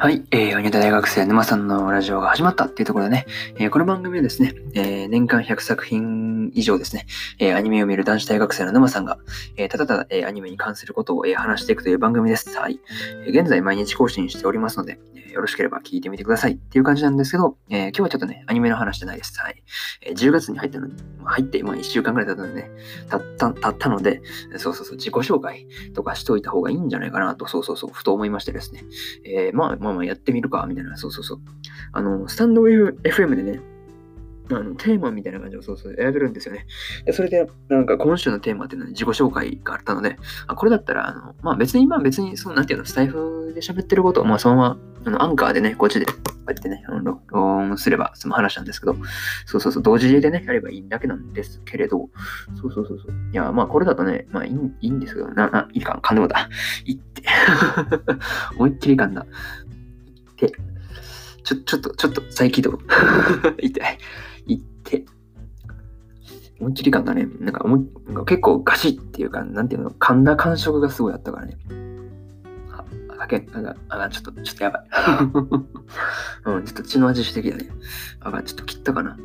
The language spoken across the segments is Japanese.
はい、えー、アニ大学生沼さんのラジオが始まったっていうところでね、えー、この番組はですね、えー、年間100作品以上ですね、えー、アニメを見る男子大学生の沼さんが、えー、ただただ、え、アニメに関することを、え、話していくという番組です。はい。え、現在毎日更新しておりますので、え、よろしければ聞いてみてくださいっていう感じなんですけど、え、今日はちょっとね、アニメの話じゃないです。はい。え、10月に入ったのに、入って、まあ1週間くらい経ったのでね、たった、たったので、そうそうそう、自己紹介とかしといた方がいいんじゃないかなと、そうそうそう、ふと思いましてですね、え、まあまあまあやってみるか、みたいな、そうそうそう。あの、スタンド FM でね、あのテーマみたいな感じをそうそう選べるんですよね。でそれで、なんか今週のテーマっていうのは自己紹介があったので、あこれだったら、あのまあ別に、まあ別に、そうなんていうの、スタイフで喋ってることを、まあそのまま、あのアンカーでね、こっちで、こうやってね、あの録音すれば済む話なんですけど、そうそうそう、同時でね、やればいいだけなんですけれど、そうそうそうそう。いや、まあこれだとね、まあいいいいんですけど、な、な、いいか、噛んでもだ。いって。思いっきり噛んだ。で、ちょ、ちょっと、ちょっと再起動。痛い。いって。思いっきり感だね。なんか思い、結構ガシッっていうか、なんていうの、噛んだ感触がすごいあったからね。あ、あけ、あが、あ、ちょっと、ちょっとやばい。うん、ちょっと血の味してきたね。あ、ちょっと切ったかな。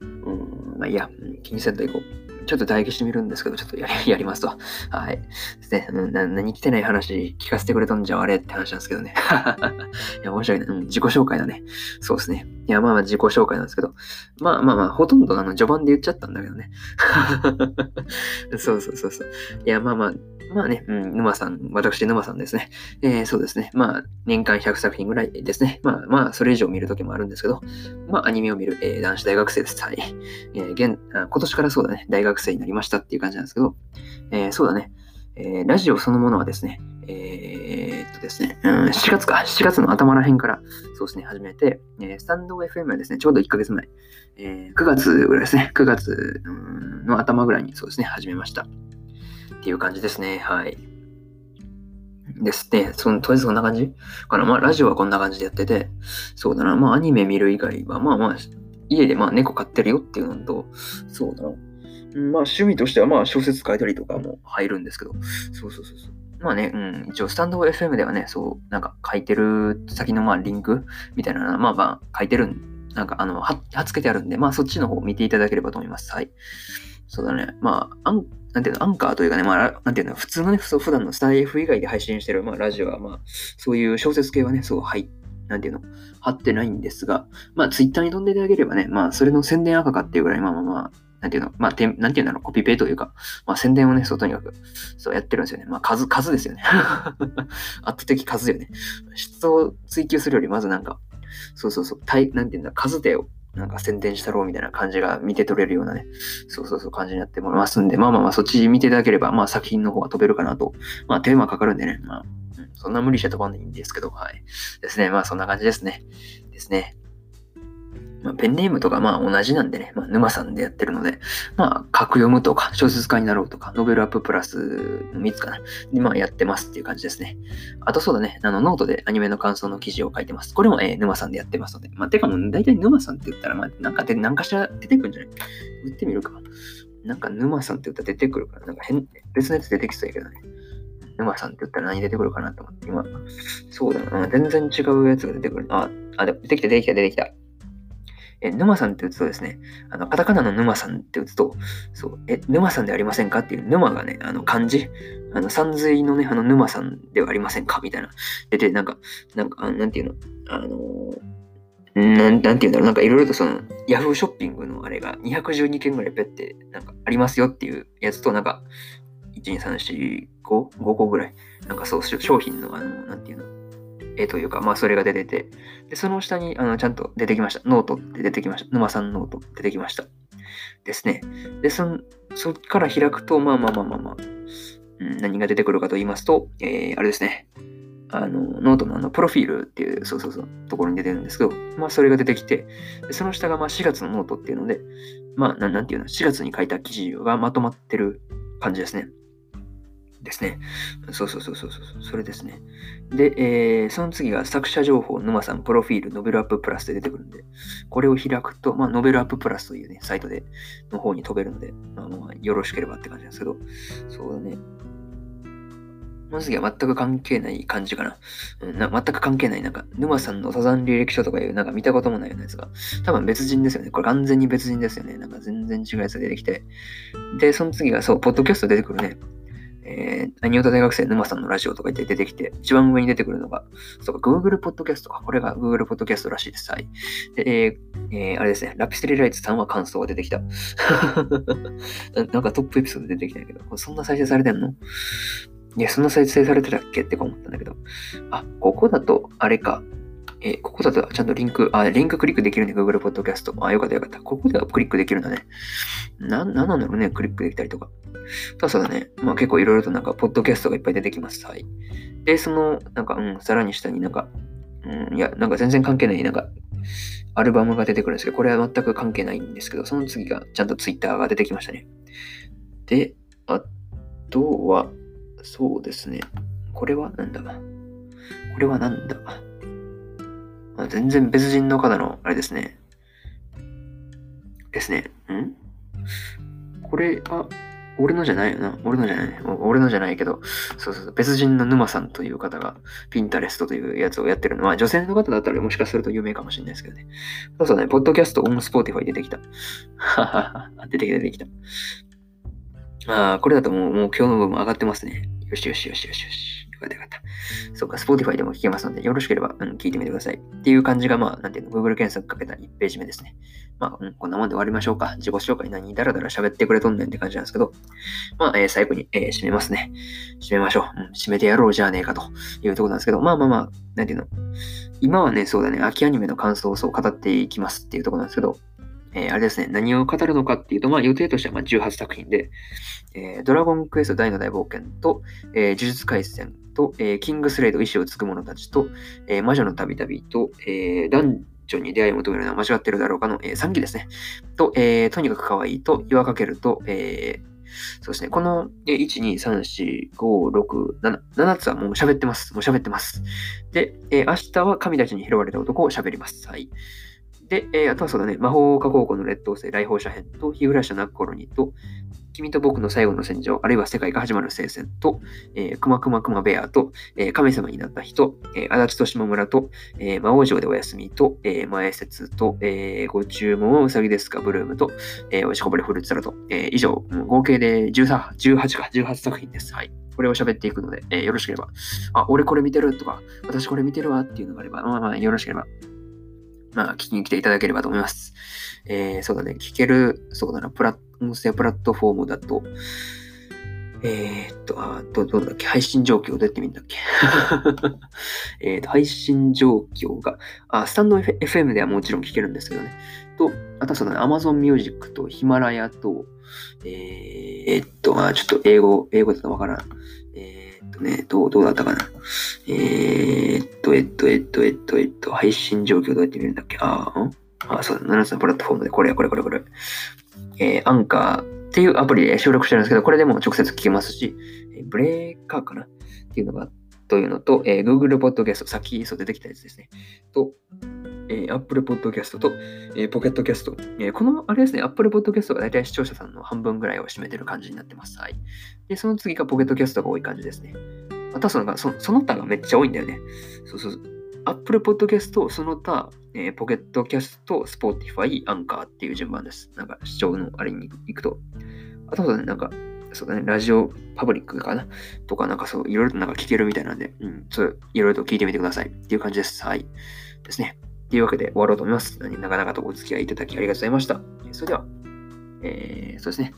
うん、まあいいや、気にせんといこう。ちょっと唾液してみるんですけど、ちょっとやり やりますと。はい。ですね。な何来てない話聞かせてくれたんじゃあれって話なんですけどね。いや、面白いな。うん、自己紹介だね。そうですね。いや、まあまあ自己紹介なんですけど。まあまあまあ、ほとんどあの序盤で言っちゃったんだけどね。そうそうそうそう。いや、まあまあ、まあね、うん、沼さん、私、沼さんですね。えー、そうですね。まあ、年間100作品ぐらいですね。まあまあ、それ以上見るときもあるんですけど、まあ、アニメを見る、えー、男子大学生です。はい。えー、現今年からそうだね、大学生になりましたっていう感じなんですけど、えー、そうだね。えー、ラジオそのものはですね、えー、っとですね、うん、7月か、7月の頭ら辺から、そうですね、始めて、えー、スタンド FM はですね、ちょうど1ヶ月前、えー、9月ぐらいですね、9月の頭ぐらいにそうですね、始めました。っていう感じですね。はい。ですね。その、とりあえずそんな感じかな。まあ、ラジオはこんな感じでやってて、そうだな。まあ、アニメ見る以外は、まあまあ、家でまあ猫飼ってるよっていうのと、そうだな。まあ、趣味としてはまあ小説書いたりとかも入るんですけど、そうそうそうそう。まあね、うん、一応スタンド FM ではね、そう、なんか書いてる先のまあリンクみたいなのまあまあ書いてるん、なんかあの、はっつけてあるんで、まあそっちの方を見ていただければと思います。はい。そうだね。まあ、アンなんていうの、アンカーというかね、まあ、なんていうの、普通のね、普段のスタイフ以外で配信してる、まあ、ラジオは、まあ、そういう小説系はね、そう入って、なんていうの、貼ってないんですが、まあ、ツイッターに飛んでいただければね、まあ、それの宣伝赤かっていうぐらい、まあまあまあ、なんていうの、まあ、てなんていうんだろう、コピペというか、まあ、宣伝をね、そう、とにかく、そうやってるんですよね。まあ、数、数ですよね。圧倒的数よね。質を追求するより、まずなんか、そうそうそう、対、なんていうんだ、数でをなんか宣伝したろうみたいな感じが見て取れるようなね、そうそうそう感じになってもらいますんで、まあまあまあそっち見ていただければ、まあ作品の方は飛べるかなと。まあテーマかかるんでね、まあ、うん、そんな無理して飛ばんでいいんですけど、はい。ですね、まあそんな感じですね。ですね。まあ、ペンネームとかまあ同じなんでね、まあ、沼さんでやってるので、まあ、カクヨムとか、小説家になろうとか、ノベルアッププラスの3つかな。で、まあ、やってますっていう感じですね。あとそうだね、あの、ノートでアニメの感想の記事を書いてます。これも、えー、沼さんでやってますので。まあ、てかもう、大体沼さんって言ったら、まあ、なんかで、なんかしら出てくるんじゃない？打ってみるか。なんか沼さんって言ったら出てくるから、なんか変、別のやつ出てきそうやけどね。沼さんって言ったら何出てくるかなと思って、今、そうだな、全然違うやつが出てくる。あ、あ、出てきた、出てきた、出てきた。え、沼さんって打つとですね、あの、カタカナの沼さんって打つと、そう、え、沼さんでありませんかっていう沼がね、あの、漢字、あの、山水のね、あの、沼さんではありませんかみたいな。出て、なんか、なんか、あなんていうの、あのなん、なんていうんだろう、なんかいろいろとその、ヤフーショッピングのあれが212件ぐらいペって、なんかありますよっていうやつと、なんか、1、2、3、4、5、5個ぐらい、なんかそう、商品の、あの、なんていうの、絵というか、まあそれが出てて、で、その下にあのちゃんと出てきました。ノートって出てきました。沼さんノート出てきました。ですね。で、そ、そっから開くと、まあまあまあまあまあ、うん、何が出てくるかと言いますと、えー、あれですね。あの、ノートのあの、プロフィールっていう、そうそうそう、ところに出てるんですけど、まあそれが出てきて、その下がまあ4月のノートっていうので、まあなんていうの、4月に書いた記事がまとまってる感じですね。ですね。そうそうそうそうそう、それですね。で、えー、その次が作者情報、沼さん、プロフィール、ノベルアッププラスで出てくるんで、これを開くと、まあ、ノベルアッププラスというね、サイトで、の方に飛べるので、まあのよろしければって感じなんですけど、そうだね。この次は全く関係ない感じかな。うん、な全く関係ない、なんか、沼さんのサザン履歴書とかいう、なんか見たこともないようなやつが、多分別人ですよね。これ完全に別人ですよね。なんか全然違うやつが出てきて。で、その次が、そう、ポッドキャスト出てくるね。えー、アニオタ大学生沼さんのラジオとか言って出てきて、一番上に出てくるのが、そうか、Google Podcast か。これが Google Podcast らしいです。はい。で、えー、えー、あれですね、ラピスリライツさんは感想が出てきた。なんかトップエピソード出てきたけど、そんな再生されてんの？いや、そんな再生されてたっけ？ってか思ったんだけど。あ、ここだと、あれか。えここだとちゃんとリンク、あ、リンククリックできるね、Google Podcast。あ、よかったよかった。ここではクリックできるんだね。な、なんなんだろうね、クリックできたりとか。ただそうだね。まあ結構いろいろとなんか、ポッドキャストがいっぱい出てきます。はい。で、その、なんか、うん、さらに下になんか、うん、いや、なんか全然関係ない、なんか、アルバムが出てくるんですけど、これは全く関係ないんですけど、その次がちゃんと Twitter が出てきましたね。で、あとは、そうですね。これはなんだ？これはなんだ？あ全然別人の方の、あれですね。ですね。ん？これ、あ、俺のじゃないよな。俺のじゃない。俺のじゃないけど、そうそうそう、別人の沼さんという方が、ピンタレストというやつをやってるのは、女性の方だったらもしかすると有名かもしれないですけどね。そうそうね、 Podcast on Spotify 出てきた。ははは、出てきた、出てきた。ああ、これだともう、もう今日の部分上がってますね。よしよしよしよしよし。よかったよかった。そうか、Spotify でも聞けますので、よろしければ、うん、聞いてみてください。っていう感じが、まあ、なんていうの、Google 検索かけた1ページ目ですね。まあ、うん、こんなもんで終わりましょうか。自己紹介何だらだら喋ってくれとんねんって感じなんですけど、まあ、えー、最後に、えー、締めますね。締めましょう。うん、締めてやろうじゃねえかというところなんですけど、まあまあまあ、なんていうの、今はね、そうだね、秋アニメの感想をそう語っていきますっていうところなんですけど、えー、あれですね、何を語るのかっていうと、まあ予定としてはまあ18作品で、えー、ドラゴンクエスト大の大冒険と、えー、呪術廻戦と、えー、キングスレイド意志を継ぐ者たちと、えー、魔女の旅々と、えー、男女に出会いを求めるのは間違ってるだろうかの、えー、3期ですね。と、えー、とにかく可愛いと、岩かけると、えー、そうですね。この、1、2、3、4、5、6、7、7つはもう喋ってます。もう喋ってます。で、えー、明日は神たちに拾われた男を喋ります。はい。で、えー、あとはそうだね、魔法科高校の劣等生、来訪者編と、日暮らしの泣く頃にと、君と僕の最後の戦場、あるいは世界が始まる聖戦と、えー、くまくまくまベアと、えー、神様になった人、えー、足立と島村と、えー、魔王城でお休みと、えー、前説と、えー、ご注文はうさぎですか、ブルームと、えー、おしこぼれフルーツサラと、えー、以上、合計で13 18か、18作品です。はい。これを喋っていくので、えー、よろしければ、あ、俺これ見てるとか、私これ見てるわっていうのがあれば、まあまあ、よろしければ、まあ、聞きに来ていただければと思います。えー、そうだね、聞ける、そうだな、プラ音声プラットフォームだと、えー、っと、あど、どうだっけ？配信状況どうやって見るんだっけ？えっと、配信状況が、あ、スタンド、FM ではもちろん聞けるんですけどね。と、あとはそうだね、Amazon Music とヒマラヤと、えー、っと、あちょっと英語、英語だとわからん。ね、どう、どうだったかな？えー、っと、えっと、えっと、えっと、えっと、配信状況どうやって見るんだっけ？ああ、あ、そうだ、7つのプラットフォームで、これ、これ、これ、これ。えー、アンカーっていうアプリで収録してるんですけど、これでも直接聞けますし、えブレーカーかな？っていうのが、というのと、えー、Google Podcast、さっきそう出てきたやつですね。と、えー、Apple Podcast と、えー、Pocket Cast、えー、この、あれですね、Apple Podcast が大体視聴者さんの半分ぐらいを占めてる感じになってます。はい。で、その次が Pocket Cast が多い感じですね。またそのそその他がめっちゃ多いんだよね。そうそう。Apple Podcast、その他、えー、ポケットキャスト、Spotify、アンカーっていう順番です。なんか視聴のあれに行くと。あとはね、なんか、そうだね、ラジオパブリックかな？とか、なんかそう、いろいろとなんか聞けるみたいなんで、うん、そう、いろいろと聞いてみてくださいっていう感じです。はい。ですね。というわけで終わろうと思います。長々とお付き合いいただきありがとうございました。それでは、えー、そうですね。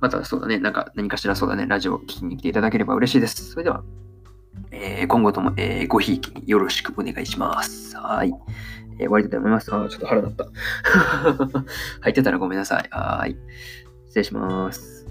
またそうだね、なんか何かしらそうだね、ラジオを聞きに来ていただければ嬉しいです。それでは、えー、今後とも、えー、ごひいきによろしくお願いします。はい。えー、終わりたいと思います。あ、ちょっと腹立った。入ってたらごめんなさい。はい。失礼します。